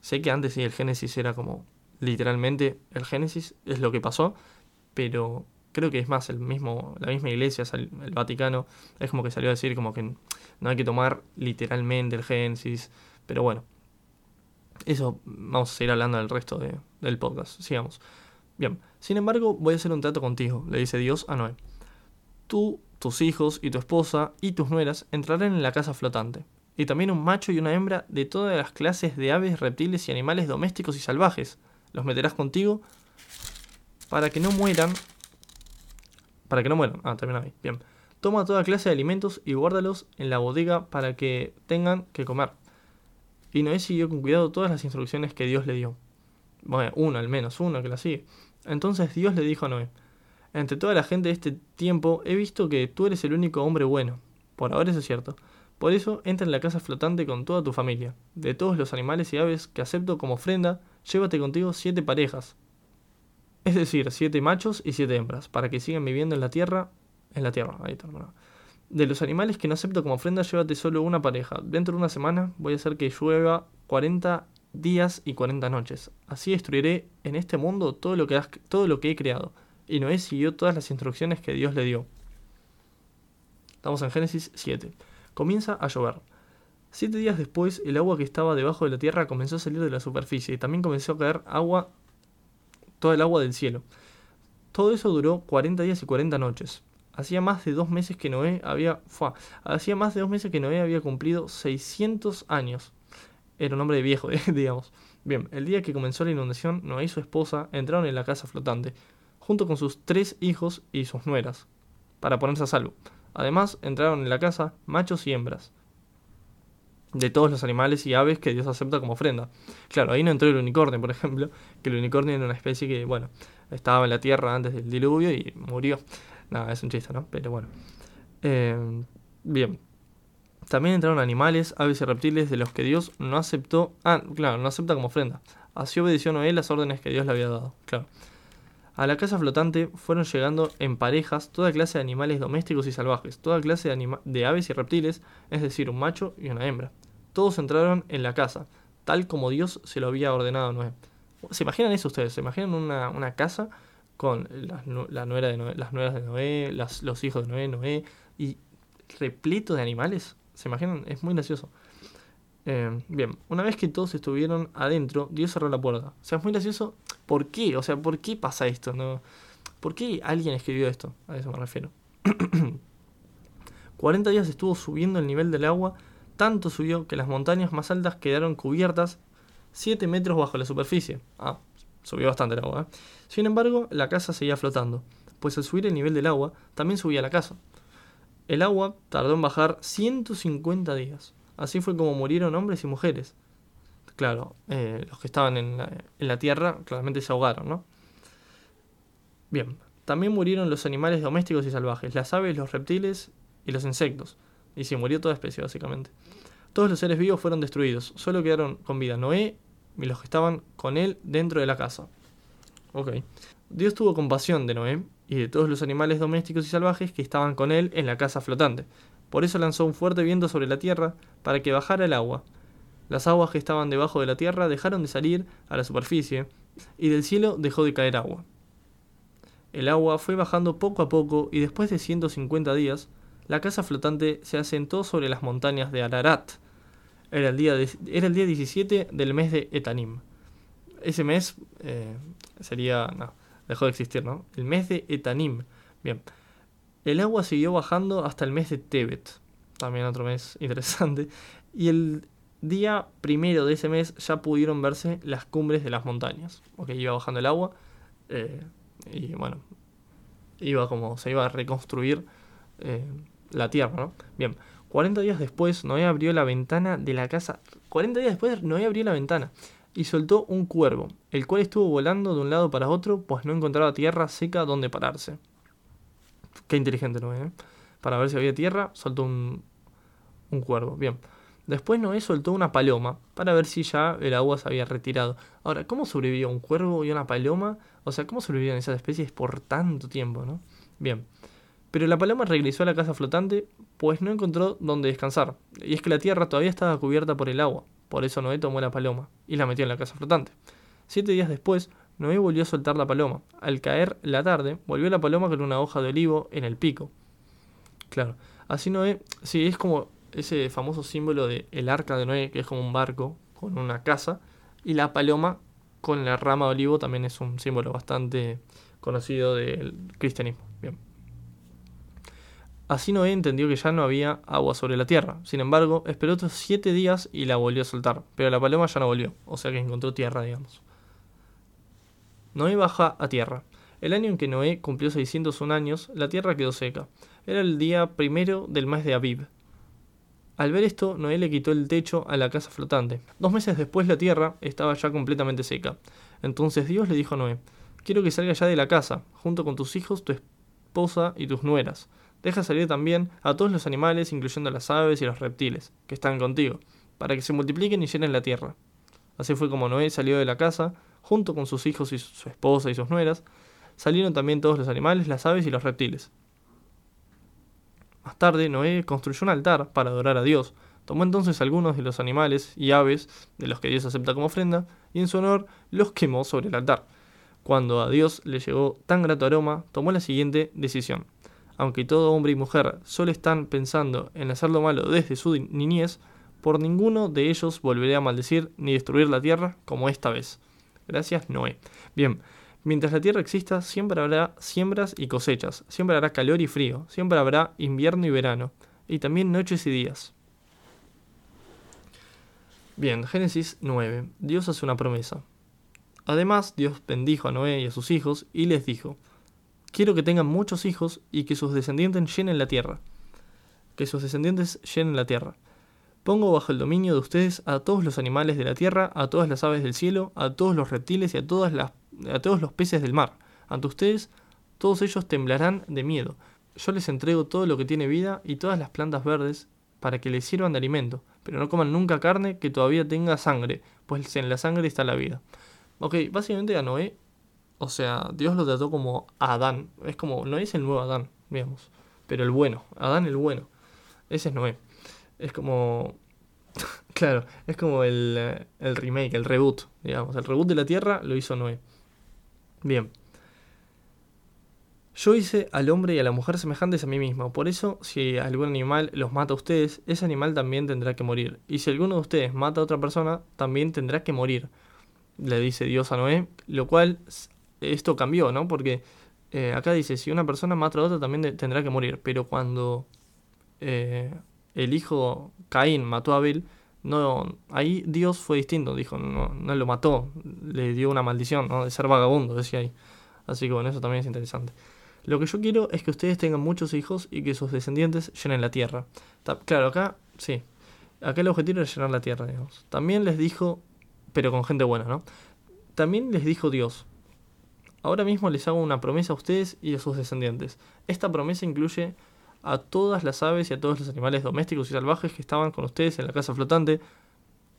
Sé que antes sí el Génesis era como literalmente el Génesis, es lo que pasó, pero creo que es más el mismo, la misma iglesia, el Vaticano, es como que salió a decir como que no hay que tomar literalmente el Génesis, pero bueno, eso vamos a seguir hablando del resto del podcast, sigamos. Bien, sin embargo, voy a hacer un trato contigo, le dice Dios a Noé. Tú, tus hijos y tu esposa y tus nueras entrarán en la casa flotante, y también un macho y una hembra de todas las clases de aves, reptiles y animales domésticos y salvajes. Los meterás contigo para que no mueran. Para que no mueran. Ah, también ahí. Bien. Toma toda clase de alimentos y guárdalos en la bodega para que tengan que comer. Y Noé siguió con cuidado todas las instrucciones que Dios le dio. Bueno, uno al menos, uno que la sigue. Entonces Dios le dijo a Noé, entre toda la gente de este tiempo he visto que tú eres el único hombre bueno. Por ahora eso es cierto. Por eso entra en la casa flotante con toda tu familia. De todos los animales y aves que acepto como ofrenda, llévate contigo siete parejas. Es decir, siete machos y siete hembras, para que sigan viviendo en la tierra. En la tierra, ahí está, De los animales que no acepto como ofrenda, llévate solo una pareja. Dentro de una semana voy a hacer que llueva 40 días y 40 noches. Así destruiré en este mundo todo lo que, todo lo que he creado. Y Noé siguió todas las instrucciones que Dios le dio. Estamos en Génesis 7. Comienza a llover. Siete días después, el agua que estaba debajo de la tierra comenzó a salir de la superficie y también comenzó a caer agua, toda el agua del cielo. Todo eso duró 40 días y 40 noches. Hacía más de dos meses que Noé había, hacía más de dos meses que Noé había cumplido 600 años. Era un hombre viejo, <laughs> digamos. Bien, el día que comenzó la inundación, Noé y su esposa entraron en la casa flotante, junto con sus tres hijos y sus nueras, para ponerse a salvo. Además, entraron en la casa machos y hembras de todos los animales y aves que Dios acepta como ofrenda. Claro, ahí no entró el unicornio, por ejemplo, que el unicornio era una especie que, bueno, estaba en la tierra antes del diluvio y murió. Nada, es un chiste, ¿no? Pero bueno. Eh, bien. También entraron animales, aves y reptiles de los que Dios no aceptó. Ah, claro, no acepta como ofrenda. Así obedeció Noé las órdenes que Dios le había dado. Claro. A la casa flotante fueron llegando en parejas toda clase de animales domésticos y salvajes, toda clase de, aves y reptiles, es decir, un macho y una hembra. Todos entraron en la casa, tal como Dios se lo había ordenado a Noé. ¿Se imaginan eso ustedes? ¿Se imaginan una, casa con las, la nuera de Noé, las nueras de Noé, los hijos de Noé, Noé, y repleto de animales? ¿Se imaginan? Es muy gracioso. Eh, bien, una vez que todos estuvieron adentro, Dios cerró la puerta. O sea, muy gracioso. ¿Por qué? O sea, ¿por qué pasa esto? No? ¿Por qué alguien escribió esto? A eso me refiero. <clears throat> 40 días estuvo subiendo el nivel del agua, tanto subió que las montañas más altas quedaron cubiertas 7 metros bajo la superficie. Ah, subió bastante el agua. ¿eh? Sin embargo, la casa seguía flotando, pues al subir el nivel del agua, también subía la casa. El agua tardó en bajar 150 días. Así fue como murieron hombres y mujeres. Claro, eh, los que estaban en la, tierra claramente se ahogaron, ¿no? Bien, también murieron los animales domésticos y salvajes, las aves, los reptiles y los insectos. Y se murió toda especie, básicamente. Todos los seres vivos fueron destruidos, solo quedaron con vida Noé y los que estaban con él dentro de la casa. Ok. Dios tuvo compasión de Noé y de todos los animales domésticos y salvajes que estaban con él en la casa flotante. Por eso lanzó un fuerte viento sobre la tierra para que bajara el agua. Las aguas que estaban debajo de la tierra dejaron de salir a la superficie y del cielo dejó de caer agua. El agua fue bajando poco a poco y después de 150 días, la casa flotante se asentó sobre las montañas de Ararat. Era el día, era el día 17 del mes de Etanim. Ese mes eh, sería... No, dejó de existir, ¿no? El mes de Etanim. Bien. El agua siguió bajando hasta el mes de Tebet, también otro mes <laughs> interesante, y el día primero de ese mes ya pudieron verse las cumbres de las montañas. Ok, iba bajando el agua eh, y bueno, iba como se iba a reconstruir eh, la tierra, ¿no? Bien, 40 días después Noé abrió la ventana de la casa. 40 días después Noé abrió la ventana y soltó un cuervo, el cual estuvo volando de un lado para otro, pues no encontraba tierra seca donde pararse. Qué inteligente no ¿eh? Para ver si había tierra, soltó un, un cuervo. Bien. Después Noé soltó una paloma para ver si ya el agua se había retirado. Ahora, ¿cómo sobrevivió un cuervo y una paloma? O sea, ¿cómo sobrevivían esas especies por tanto tiempo, no? Bien. Pero la paloma regresó a la casa flotante, pues no encontró dónde descansar. Y es que la tierra todavía estaba cubierta por el agua. Por eso Noé tomó la paloma y la metió en la casa flotante. Siete días después, Noé volvió a soltar la paloma. Al caer la tarde, volvió la paloma con una hoja de olivo en el pico. Claro, así Noé, sí, es como ese famoso símbolo de el arca de Noé, que es como un barco con una casa, y la paloma con la rama de olivo también es un símbolo bastante conocido del cristianismo. Bien. Así Noé entendió que ya no había agua sobre la tierra. Sin embargo, esperó otros siete días y la volvió a soltar. Pero la paloma ya no volvió, o sea que encontró tierra, digamos. Noé baja a tierra. El año en que Noé cumplió 601 años, la tierra quedó seca. Era el día primero del mes de Aviv. Al ver esto, Noé le quitó el techo a la casa flotante. Dos meses después la tierra estaba ya completamente seca. Entonces Dios le dijo a Noé, quiero que salgas ya de la casa, junto con tus hijos, tu esposa y tus nueras. Deja salir también a todos los animales, incluyendo las aves y los reptiles, que están contigo, para que se multipliquen y llenen la tierra. Así fue como Noé salió de la casa, junto con sus hijos y su esposa y sus nueras, salieron también todos los animales, las aves y los reptiles. Más tarde, Noé construyó un altar para adorar a Dios. Tomó entonces algunos de los animales y aves de los que Dios acepta como ofrenda, y en su honor los quemó sobre el altar. Cuando a Dios le llegó tan grato aroma, tomó la siguiente decisión. Aunque todo hombre y mujer solo están pensando en hacer lo malo desde su niñez, por ninguno de ellos volveré a maldecir ni destruir la tierra como esta vez. Gracias, Noé. Bien, mientras la tierra exista, siempre habrá siembras y cosechas, siempre habrá calor y frío, siempre habrá invierno y verano, y también noches y días. Bien, Génesis 9. Dios hace una promesa. Además, Dios bendijo a Noé y a sus hijos y les dijo, quiero que tengan muchos hijos y que sus descendientes llenen la tierra. Que sus descendientes llenen la tierra. Pongo bajo el dominio de ustedes a todos los animales de la tierra, a todas las aves del cielo, a todos los reptiles y a, todas las, todos los peces del mar. Ante ustedes, todos ellos temblarán de miedo. Yo les entrego todo lo que tiene vida y todas las plantas verdes para que les sirvan de alimento, pero no coman nunca carne que todavía tenga sangre, pues en la sangre está la vida. Ok, básicamente a Noé, o sea, Dios lo trató como Adán. Es como, Noé es el nuevo Adán, digamos, pero el bueno, Adán el bueno. Ese es Noé. Es como. <laughs> claro, es como el, eh, el remake, el reboot, digamos. El reboot de la Tierra lo hizo Noé. Bien. Yo hice al hombre y a la mujer semejantes a mí mismo. Por eso, si algún animal los mata a ustedes, ese animal también tendrá que morir. Y si alguno de ustedes mata a otra persona, también tendrá que morir. Le dice Dios a Noé. Lo cual, esto cambió, ¿no? Porque eh, acá dice, si una persona mata a otra, también tendrá que morir. Pero cuando eh, el hijo Caín mató a Abel, no, ahí Dios fue distinto, dijo, no, no lo mató, le dio una maldición, ¿no? de ser vagabundo, decía ahí. Así que bueno, eso también es interesante. Lo que yo quiero es que ustedes tengan muchos hijos y que sus descendientes llenen la tierra. claro, acá, sí. Acá el objetivo es llenar la tierra, digamos. También les dijo, pero con gente buena, ¿no? También les dijo Dios, ahora mismo les hago una promesa a ustedes y a sus descendientes. Esta promesa incluye a todas las aves y a todos los animales domésticos y salvajes que estaban con ustedes en la casa flotante.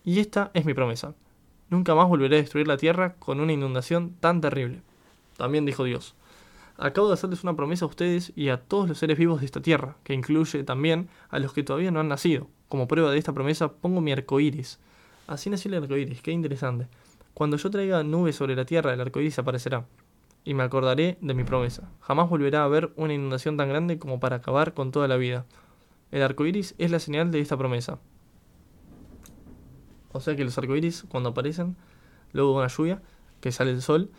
Y esta es mi promesa. Nunca más volveré a destruir la tierra con una inundación tan terrible. También dijo Dios. Acabo de hacerles una promesa a ustedes y a todos los seres vivos de esta tierra, que incluye también a los que todavía no han nacido. Como prueba de esta promesa pongo mi arco iris. Así nació el arco iris, qué interesante. Cuando yo traiga nubes sobre la tierra, el arco iris aparecerá y me acordaré de mi promesa. Jamás volverá a haber una inundación tan grande como para acabar con toda la vida. El arco iris es la señal de esta promesa. O sea que los arcoíris, cuando aparecen, luego de una lluvia, que sale el sol,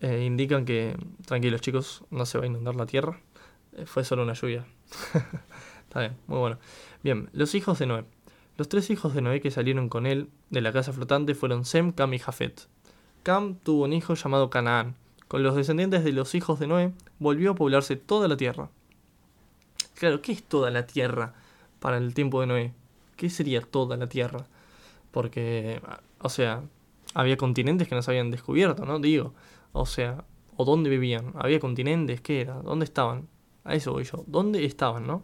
eh, indican que, tranquilos chicos, no se va a inundar la tierra. Eh, fue solo una lluvia. <laughs> Está bien, muy bueno. Bien, los hijos de Noé. Los tres hijos de Noé que salieron con él de la casa flotante fueron Sem, Cam y Jafet. Cam tuvo un hijo llamado Canaán con los descendientes de los hijos de Noé, volvió a poblarse toda la tierra. Claro, ¿qué es toda la tierra para el tiempo de Noé? ¿Qué sería toda la tierra? Porque, o sea, había continentes que no se habían descubierto, ¿no? Digo, o sea, ¿o dónde vivían? ¿Había continentes? ¿Qué era? ¿Dónde estaban? A eso voy yo. ¿Dónde estaban, no?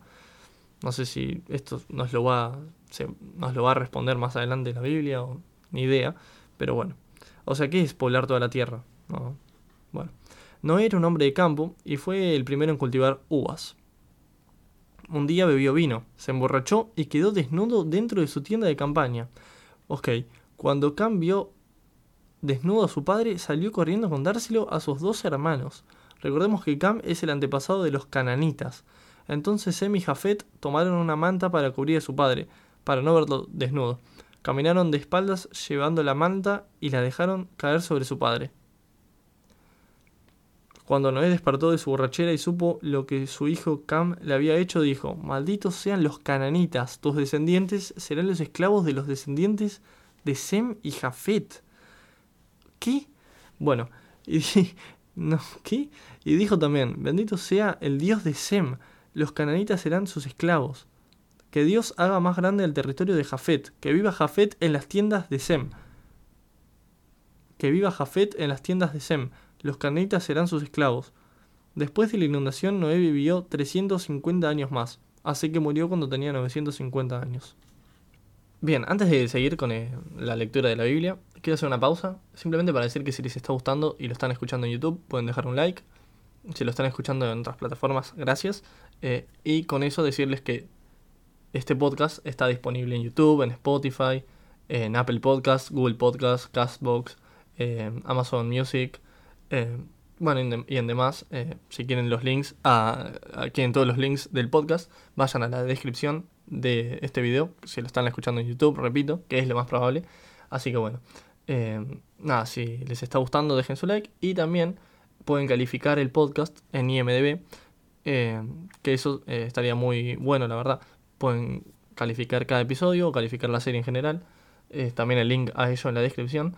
No sé si esto nos lo va, nos lo va a responder más adelante la Biblia o ni idea, pero bueno. O sea, ¿qué es poblar toda la tierra? No. Noé era un hombre de campo y fue el primero en cultivar uvas. Un día bebió vino, se emborrachó y quedó desnudo dentro de su tienda de campaña. Ok, cuando cambió desnudo a su padre, salió corriendo a contárselo a sus dos hermanos. Recordemos que Cam es el antepasado de los cananitas. Entonces Sem y Jafet tomaron una manta para cubrir a su padre, para no verlo desnudo. Caminaron de espaldas llevando la manta y la dejaron caer sobre su padre. Cuando Noé despertó de su borrachera y supo lo que su hijo Cam le había hecho, dijo, malditos sean los cananitas, tus descendientes serán los esclavos de los descendientes de Sem y Jafet. ¿Qué? Bueno, <laughs> y, no, ¿qué? y dijo también, bendito sea el Dios de Sem, los cananitas serán sus esclavos. Que Dios haga más grande el territorio de Jafet, que viva Jafet en las tiendas de Sem. Que viva Jafet en las tiendas de Sem los cananitas serán sus esclavos. Después de la inundación, Noé vivió 350 años más, así que murió cuando tenía 950 años. Bien, antes de seguir con eh, la lectura de la Biblia, quiero hacer una pausa, simplemente para decir que si les está gustando y lo están escuchando en YouTube, pueden dejar un like. Si lo están escuchando en otras plataformas, gracias. Eh, y con eso decirles que este podcast está disponible en YouTube, en Spotify, en Apple Podcasts, Google Podcasts, Castbox, eh, Amazon Music, eh, bueno, y en demás, eh, si quieren los links, a, quieren todos los links del podcast, vayan a la descripción de este video, si lo están escuchando en YouTube, repito, que es lo más probable. Así que bueno, eh, nada, si les está gustando, dejen su like y también pueden calificar el podcast en IMDB, que eso estaría muy bueno, la verdad. Pueden calificar cada episodio o calificar la serie en general. también el link a ello en la descripción.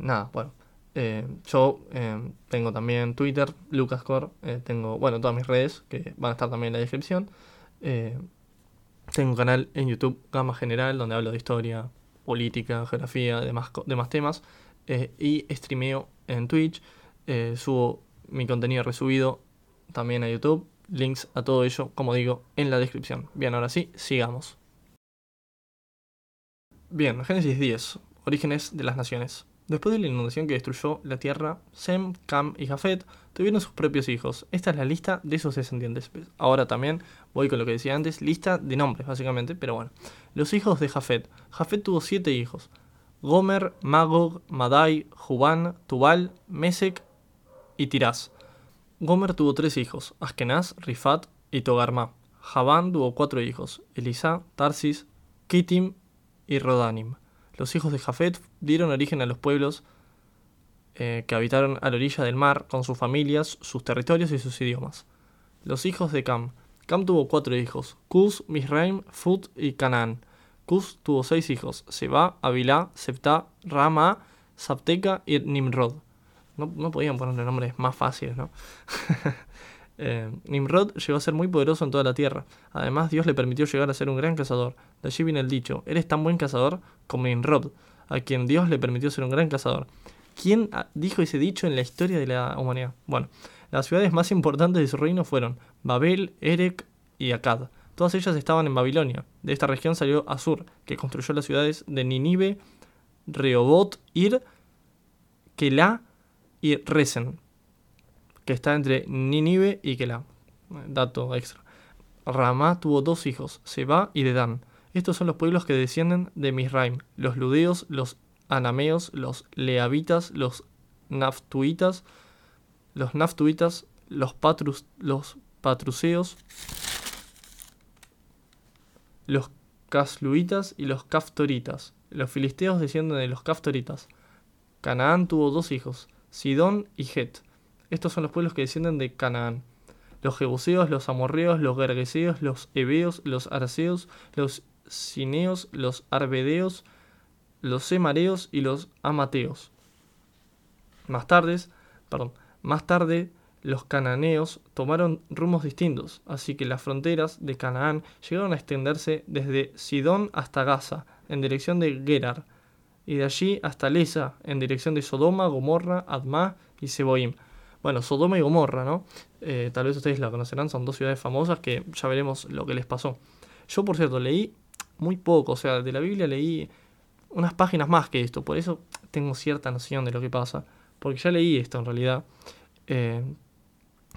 nada, bueno eh, yo eh, tengo también Twitter, LucasCore, eh, tengo, bueno, todas mis redes que van a estar también en la descripción. tengo un canal en YouTube, Gama General, donde hablo de historia, política, geografía, demás, demás temas. y streameo en Twitch. subo mi contenido resubido también a YouTube. Links a todo ello, como digo, en la descripción. Bien, ahora sí, sigamos. Bien, Génesis 10. Orígenes de las naciones. Después de la inundación que destruyó la tierra, Sem, Cam y Jafet tuvieron sus propios hijos. Esta es la lista de sus descendientes. Ahora también voy con lo que decía antes, lista de nombres básicamente, pero bueno. Los hijos de Jafet. Jafet tuvo siete hijos. Gomer, Magog, Madai, Jubán, Tubal, Mesec y Tiraz. Gomer tuvo tres hijos, Askenaz, Rifat y Togarma. Javán tuvo cuatro hijos, Elisa, Tarsis, Kitim y Rodanim. Los hijos de Jafet dieron origen a los pueblos eh, que habitaron a la orilla del mar con sus familias, sus territorios y sus idiomas. Los hijos de Cam. Cam tuvo cuatro hijos, Cus, Misraim, Fut y Canaán. Cus tuvo seis hijos, Seba, Avilá, Septa, Rama, Sapteca y Nimrod. No, no podían ponerle nombres más fáciles, ¿no? <laughs> Eh, Nimrod llegó a ser muy poderoso en toda la tierra. Además, Dios le permitió llegar a ser un gran cazador. De allí viene el dicho, eres tan buen cazador como Nimrod, a quien Dios le permitió ser un gran cazador. ¿Quién dijo ese dicho en la historia de la humanidad? Bueno, las ciudades más importantes de su reino fueron Babel, Erek y Akkad. Todas ellas estaban en Babilonia. De esta región salió Asur, que construyó las ciudades de Ninive, Rehobot, Ir, Kelá y Resen que está entre Nínive y Kelah. Dato extra. Ramá tuvo dos hijos, Seba y Dedán. Estos son los pueblos que descienden de Misraim, los ludeos, los anameos, los leavitas, los naftuitas, los naftuitas, los, patrus, los patruseos, los casluitas y los caftoritas. Los filisteos descienden de los caftoritas. Canaán tuvo dos hijos, Sidón y Het. Estos son los pueblos que descienden de Canaán. Los jebuseos, los amorreos, los gergeseos, los heveos, los arceos, los cineos, los arbedeos, los semareos y los amateos. Más tarde, perdón, más tarde los cananeos tomaron rumos distintos, así que las fronteras de Canaán llegaron a extenderse desde Sidón hasta Gaza, en dirección de Gerar, y de allí hasta Lesa, en dirección de Sodoma, Gomorra, Adma y Seboim. Bueno, Sodoma y Gomorra, ¿no? Eh, tal vez ustedes la conocerán, son dos ciudades famosas que ya veremos lo que les pasó. Yo, por cierto, leí muy poco, o sea, de la Biblia leí unas páginas más que esto, por eso tengo cierta noción de lo que pasa, porque ya leí esto en realidad. Eh,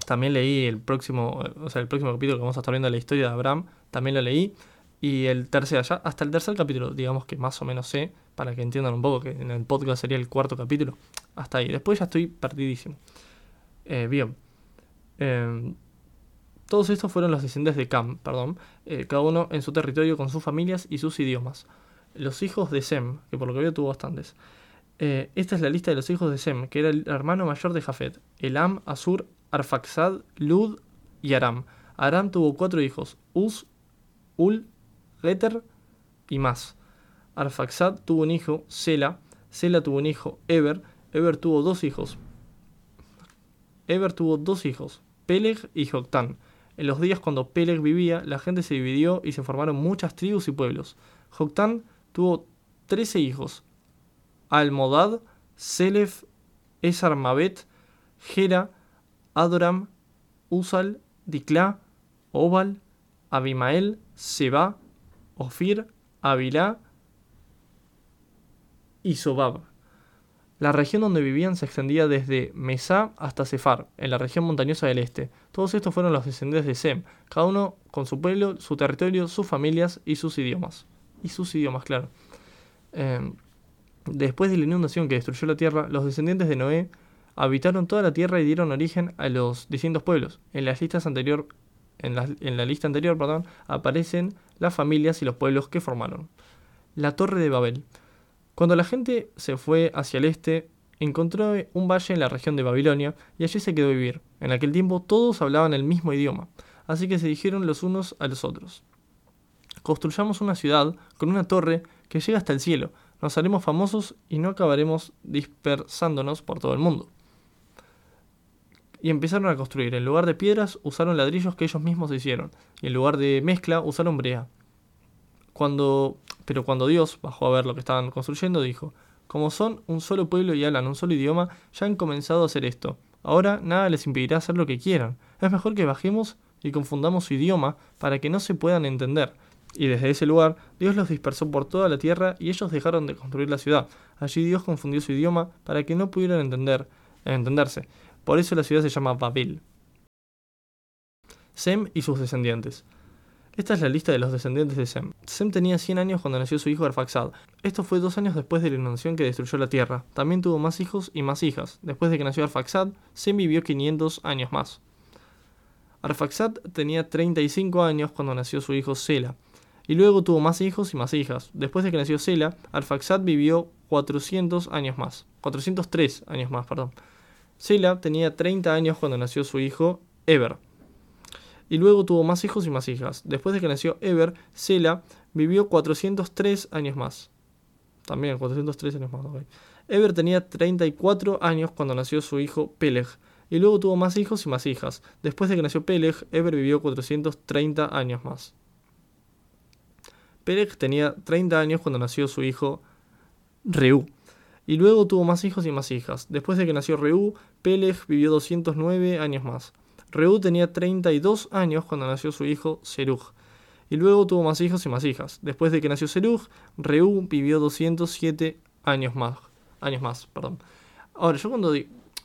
también leí el próximo, o sea, el próximo capítulo que vamos a estar viendo la historia de Abraham, también lo leí. Y el tercer, ya hasta el tercer capítulo, digamos que más o menos sé, para que entiendan un poco, que en el podcast sería el cuarto capítulo. Hasta ahí. Después ya estoy perdidísimo. Eh, bien. Em, todos estos fueron los descendientes de Cam, perdón, eh, cada uno en su territorio con sus familias y sus idiomas. Los hijos de Sem, que por lo que veo tuvo bastantes. Eh, esta es la lista de los hijos de Sem, que era el hermano mayor de Jafet. Elam, Asur, Arfaxad, Lud y Aram. Aram tuvo cuatro hijos, Uz, Ul, Geter y más. Arfaxad tuvo un hijo, Sela. Sela tuvo un hijo, Eber. Eber tuvo dos hijos, Eber tuvo dos hijos, Peleg y Joctán. En los días cuando Peleg vivía, la gente se dividió y se formaron muchas tribus y pueblos. Joctán tuvo trece hijos, Almodad, Selef, Esarmabet, Gera, Adoram, Usal, Diclá, Obal, Abimael, Seba, Ofir, Abilá y Sobab. La región donde vivían se extendía desde Mesá hasta Sefar, en la región montañosa del este. Todos estos fueron los descendientes de Sem, cada uno con su pueblo, su territorio, sus familias y sus idiomas. Y sus idiomas, claro. Em, después de la inundación que destruyó la tierra, los descendientes de Noé habitaron toda la tierra y dieron origen a los distintos pueblos. En las listas anterior, en la, en la lista anterior, perdón, aparecen las familias y los pueblos que formaron. La Torre de Babel. Cuando la gente se fue hacia el este, encontró un valle en la región de Babilonia y allí se quedó a vivir. En aquel tiempo todos hablaban el mismo idioma, así que se dijeron los unos a los otros. Construyamos una ciudad con una torre que llega hasta el cielo, nos haremos famosos y no acabaremos dispersándonos por todo el mundo. Y empezaron a construir. En lugar de piedras usaron ladrillos que ellos mismos hicieron. Y en lugar de mezcla usaron brea. Cuando pero cuando Dios bajó a ver lo que estaban construyendo, dijo, como son un solo pueblo y hablan un solo idioma, ya han comenzado a hacer esto. Ahora nada les impedirá hacer lo que quieran. Es mejor que bajemos y confundamos su idioma para que no se puedan entender. Y desde ese lugar Dios los dispersó por toda la tierra y ellos dejaron de construir la ciudad. Allí Dios confundió su idioma para que no pudieran entender, entenderse. Por eso la ciudad se llama Babel. Sem y sus descendientes. Esta es la lista de los descendientes de Sem. Sem tenía 100 años cuando nació su hijo Arfaxad. Esto fue dos años después de la inundación que destruyó la tierra. También tuvo más hijos y más hijas. Después de que nació Arfaxad, Sem vivió 500 años más. Arfaxad tenía 35 años cuando nació su hijo Sela. Y luego tuvo más hijos y más hijas. Después de que nació Sela, Arfaxad vivió 400 años más. 403 años más, perdón. Sela tenía 30 años cuando nació su hijo Eber y luego tuvo más hijos y más hijas. Después de que nació Eber, Sela vivió 403 años más. También 403 años más. Eber tenía 34 años cuando nació su hijo Peleg. Y luego tuvo más hijos y más hijas. Después de que nació Peleg, Eber vivió 430 años más. Peleg tenía 30 años cuando nació su hijo Reú. Y luego tuvo más hijos y más hijas. Después de que nació Reú, Peleg vivió 209 años más. Reú tenía 32 años cuando nació su hijo Serug. Y luego tuvo más hijos y más hijas. Después de que nació Serug, Reú vivió 207 años más. Años más, perdón. Ahora, yo cuando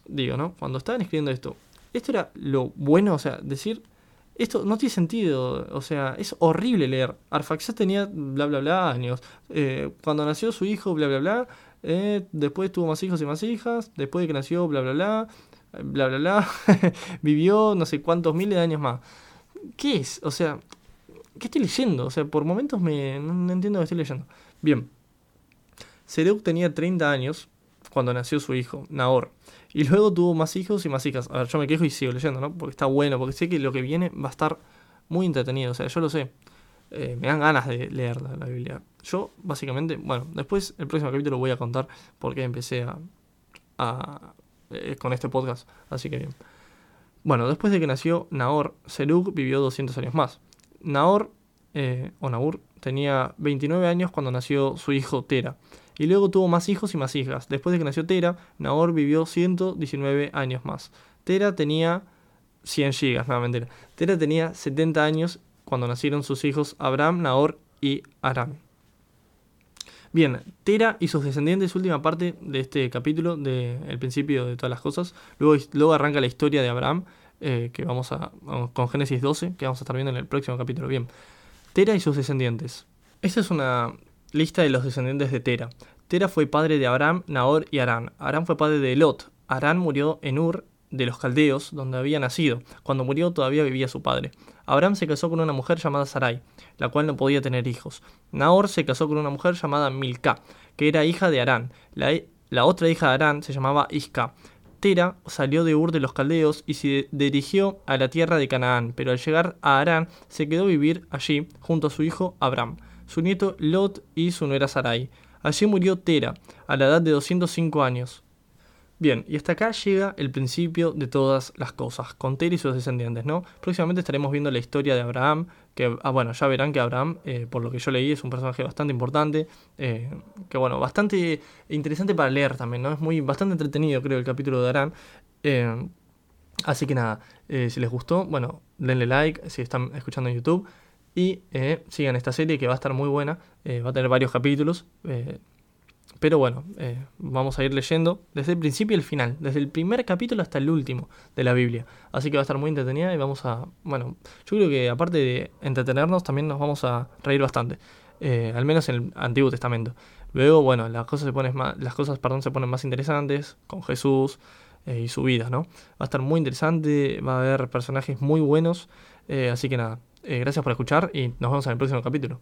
digo, ¿no? Cuando estaban escribiendo esto, esto era lo bueno, o sea, decir, esto no tiene sentido, o sea, es horrible leer. Arfaxad tenía bla bla bla años. Eh, cuando nació su hijo, bla bla bla. Eh, después tuvo más hijos y más hijas. Después de que nació, bla bla bla bla, bla, bla, <laughs> vivió no sé cuántos miles de años más. ¿Qué es? O sea, ¿qué estoy leyendo? O sea, por momentos me, no, entiendo lo que estoy leyendo. Bien, Seruk tenía 30 años cuando nació su hijo, Nahor. Y luego tuvo más hijos y más hijas. A ver, yo me quejo y sigo leyendo, ¿no? Porque está bueno, porque sé que lo que viene va a estar muy entretenido. O sea, yo lo sé. Eh, me dan ganas de leer la, Biblia. Yo, básicamente, bueno, después el próximo capítulo voy a contar por qué empecé a, a, eh, con este podcast. Así que bien. Bueno, después de que nació Nahor, Serug vivió 200 años más. Nahor, eh, o Naur, tenía 29 años cuando nació su hijo Tera. Y luego tuvo más hijos y más hijas. Después de que nació Tera, Nahor vivió 119 años más. Tera tenía 100 gigas, mentira. Tera tenía 70 años cuando nacieron sus hijos Abraham, Nahor y Aram. Bien, Tera y sus descendientes, última parte de este capítulo, del principio de todas las cosas. Luego, luego arranca la historia de Abraham, eh, que vamos a. con Génesis 12, que vamos a estar viendo en el próximo capítulo. Bien, Tera y sus descendientes. Esta es una lista de los descendientes de Tera. Tera fue padre de Abraham, Nahor y Arán. Arán fue padre de Lot. Arán murió en Ur de los caldeos, donde había nacido. Cuando murió todavía vivía su padre. Abraham se casó con una mujer llamada Sarai, la cual no podía tener hijos. Nahor se casó con una mujer llamada Milca, que era hija de Arán. La, otra hija de Arán se llamaba Isca. Tera salió de Ur de los caldeos y se dirigió a la tierra de Canaán, pero al llegar a Arán se quedó a vivir allí junto a su hijo Abraham, su nieto Lot y su nuera Sarai. Allí murió Tera, a la edad de 205 años. Bien, y hasta acá llega el principio de todas las cosas, con Tera y sus descendientes, ¿no? Próximamente estaremos viendo la historia de Abraham, que, ah, bueno, ya verán que Abraham, eh, por lo que yo leí, es un personaje bastante importante, eh, que, bueno, bastante interesante para leer también, ¿no? Es muy, bastante entretenido, creo, el capítulo de Abraham. Eh, así que nada, si les gustó, bueno, denle like, si están escuchando en YouTube, y sigan esta serie que va a estar muy buena, va a tener varios capítulos. Pero bueno, eh, vamos a ir leyendo desde el principio y el final, desde el primer capítulo hasta el último de la Biblia. Así que va a estar muy entretenida y vamos a, bueno, yo creo que aparte de entretenernos, también nos vamos a reír bastante, eh, al menos en el Antiguo Testamento. Luego, bueno, las cosas se ponen más, las cosas, perdón, se ponen más interesantes con Jesús eh, y su vida, ¿no? Va a estar muy interesante, va a haber personajes muy buenos, así que nada, gracias por escuchar y nos vemos en el próximo capítulo.